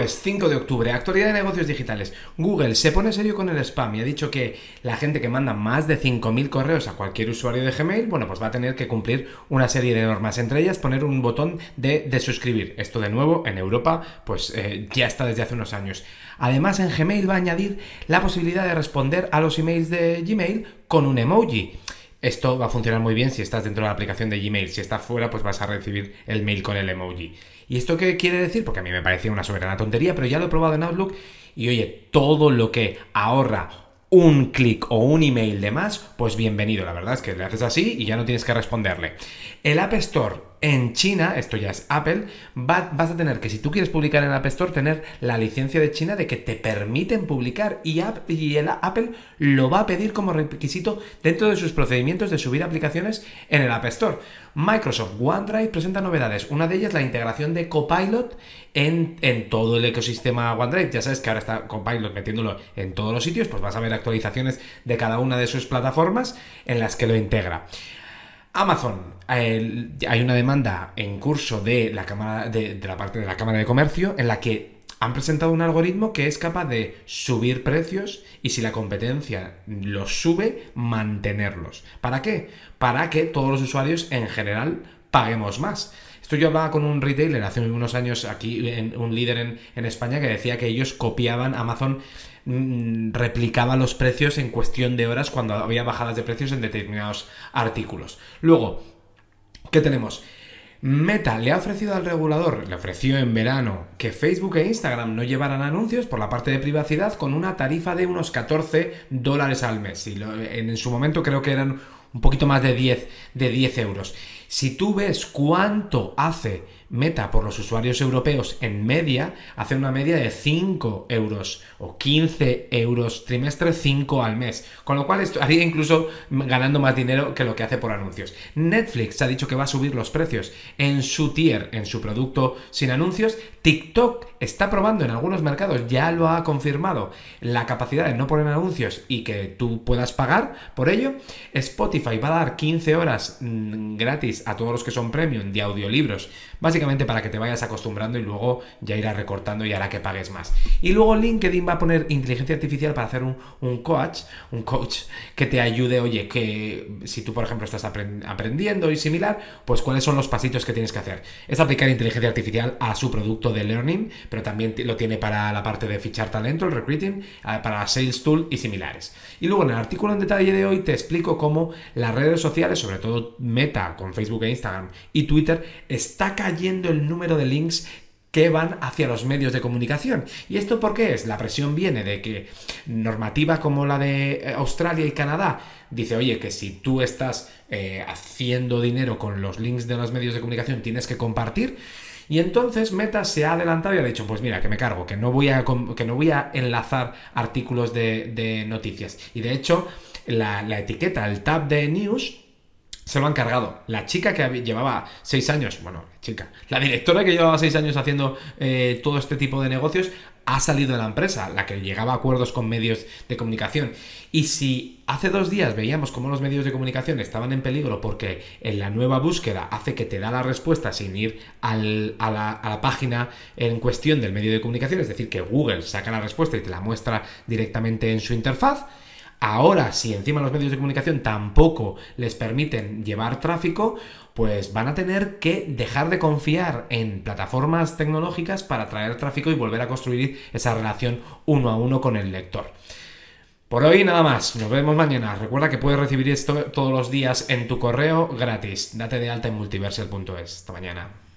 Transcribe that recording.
Jueves 5 de octubre, actualidad de negocios digitales. Google se pone serio con el spam y ha dicho que la gente que manda más de 5.000 correos a cualquier usuario de Gmail, bueno, pues va a tener que cumplir una serie de normas, entre ellas poner un botón de, de suscribir. Esto de nuevo en Europa, pues eh, ya está desde hace unos años. Además, en Gmail va a añadir la posibilidad de responder a los emails de Gmail con un emoji. Esto va a funcionar muy bien si estás dentro de la aplicación de Gmail. Si estás fuera, pues vas a recibir el mail con el emoji. ¿Y esto qué quiere decir? Porque a mí me parecía una soberana tontería, pero ya lo he probado en Outlook y oye, todo lo que ahorra un clic o un email de más, pues bienvenido. La verdad es que le haces así y ya no tienes que responderle. El App Store en China, esto ya es Apple, vas a tener que si tú quieres publicar en App Store, tener la licencia de China de que te permiten publicar y, y el Apple lo va a pedir como requisito dentro de sus procedimientos de subir aplicaciones en el App Store. Microsoft OneDrive presenta novedades, una de ellas la integración de Copilot en, en todo el ecosistema OneDrive. Ya sabes que ahora está Copilot metiéndolo en todos los sitios, pues vas a ver actualizaciones de cada una de sus plataformas en las que lo integra. Amazon, hay una demanda en curso de la, cámara, de, la parte de la Cámara de Comercio en la que han presentado un algoritmo que es capaz de subir precios y si la competencia los sube, mantenerlos. ¿Para qué? Para que todos los usuarios en general paguemos más. Esto yo hablaba con un retailer hace unos años aquí, un líder en, en España, que decía que ellos copiaban Amazon Mm, replicaba los precios en cuestión de horas cuando había bajadas de precios en determinados artículos. Luego, ¿qué tenemos? Meta le ha ofrecido al regulador, le ofreció en verano, que Facebook e Instagram no llevaran anuncios por la parte de privacidad con una tarifa de unos 14 dólares al mes. Y en, su momento creo que eran un poquito más de 10, de 10 euros. Si tú ves cuánto hace Meta por los usuarios europeos en media, hace una media de 5 euros o 15 euros trimestre, 5 al mes. Con lo cual estaría incluso ganando más dinero que lo que hace por anuncios. Netflix ha dicho que va a subir los precios en su tier, en su producto sin anuncios. TikTok está probando en algunos mercados, ya lo ha confirmado, la capacidad de no poner anuncios y que tú puedas pagar por ello. Spotify va a dar 15 horas mm, gratis a todos los que son premium de audiolibros. Básicamente para que te vayas acostumbrando y luego ya irá recortando y hará que pagues más. Y luego LinkedIn va a poner inteligencia artificial para hacer un, coach, un coach que te ayude, oye, que si tú, por ejemplo, estás aprendiendo y similar, pues cuáles son los pasitos que tienes que hacer. Es aplicar inteligencia artificial a su producto de learning, pero también lo tiene para la parte de fichar talento, el recruiting, ah, para Sales Tool y similares. Y luego en el artículo en detalle de hoy te explico cómo las redes sociales, sobre todo Meta con Facebook e Instagram y Twitter, está cayendo el número de links que van hacia los medios de comunicación. ¿Y esto por qué es? La presión viene de que normativa como la de eh, Australia y Canadá dice, oye, que si tú estás eh, haciendo dinero con los links de los medios de comunicación tienes que compartir. Y entonces Meta se ha adelantado y ha dicho, pues mira, que me cargo, que no voy a, que no voy a enlazar artículos de, noticias. Y de hecho, la, la etiqueta, el tab de news, se lo han cargado. La chica que llevaba seis años, bueno, chica, la directora que llevaba seis años haciendo eh, todo este tipo de negocios, ha salido de la empresa, la que llegaba a acuerdos con medios de comunicación. Y si hace dos días veíamos cómo los medios de comunicación estaban en peligro porque en la nueva búsqueda hace que te da la respuesta sin ir a, la, a la página en cuestión del medio de comunicación, es decir, que Google saca la respuesta y te la muestra directamente en su interfaz, Ahora, si encima los medios de comunicación tampoco les permiten llevar tráfico, pues van a tener que dejar de confiar en plataformas tecnológicas para traer tráfico y volver a construir esa relación uno a uno con el lector. Por hoy nada más, nos vemos mañana. Recuerda que puedes recibir esto todos los días en tu correo gratis. Date de alta en multiversal.es. Hasta mañana.